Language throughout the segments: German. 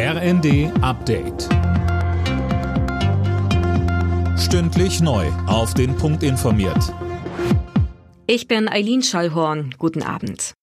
RND Update. Stündlich neu. Auf den Punkt informiert. Ich bin Eileen Schallhorn. Guten Abend.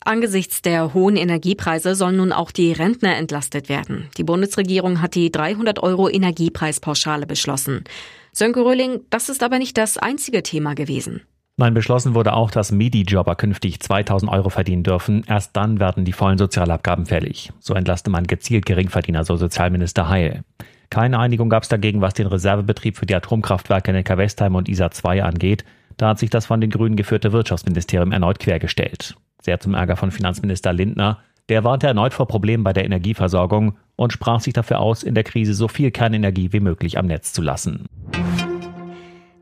Angesichts der hohen Energiepreise sollen nun auch die Rentner entlastet werden. Die Bundesregierung hat die 300 Euro Energiepreispauschale beschlossen. Sönke Röhling, das ist aber nicht das einzige Thema gewesen. Nein, beschlossen wurde auch, dass Midi-Jobber künftig 2000 Euro verdienen dürfen. Erst dann werden die vollen Sozialabgaben fällig. So entlaste man gezielt Geringverdiener, so Sozialminister Heil. Keine Einigung gab es dagegen, was den Reservebetrieb für die Atomkraftwerke Neckar-Westheim und ISA 2 angeht. Da hat sich das von den Grünen geführte Wirtschaftsministerium erneut quergestellt. Sehr zum Ärger von Finanzminister Lindner. Der warnte erneut vor Problemen bei der Energieversorgung und sprach sich dafür aus, in der Krise so viel Kernenergie wie möglich am Netz zu lassen.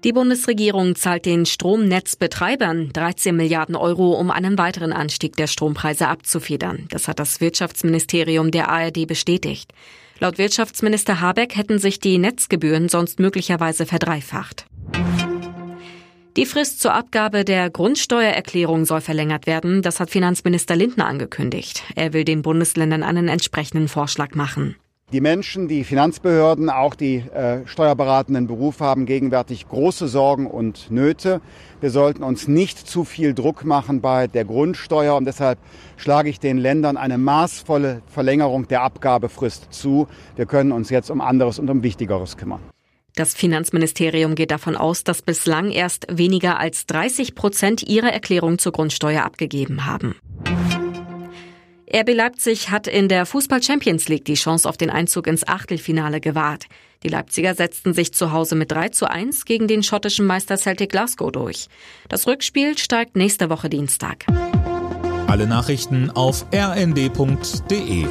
Die Bundesregierung zahlt den Stromnetzbetreibern 13 Milliarden Euro, um einen weiteren Anstieg der Strompreise abzufedern. Das hat das Wirtschaftsministerium der ARD bestätigt. Laut Wirtschaftsminister Habeck hätten sich die Netzgebühren sonst möglicherweise verdreifacht. Die Frist zur Abgabe der Grundsteuererklärung soll verlängert werden. Das hat Finanzminister Lindner angekündigt. Er will den Bundesländern einen entsprechenden Vorschlag machen. Die Menschen, die Finanzbehörden, auch die äh, steuerberatenden Berufe haben gegenwärtig große Sorgen und Nöte. Wir sollten uns nicht zu viel Druck machen bei der Grundsteuer und deshalb schlage ich den Ländern eine maßvolle Verlängerung der Abgabefrist zu. Wir können uns jetzt um anderes und um Wichtigeres kümmern. Das Finanzministerium geht davon aus, dass bislang erst weniger als 30 Prozent ihrer Erklärung zur Grundsteuer abgegeben haben. RB Leipzig hat in der Fußball Champions League die Chance auf den Einzug ins Achtelfinale gewahrt. Die Leipziger setzten sich zu Hause mit 3 zu 1 gegen den schottischen Meister Celtic Glasgow durch. Das Rückspiel steigt nächste Woche Dienstag. Alle Nachrichten auf rnd.de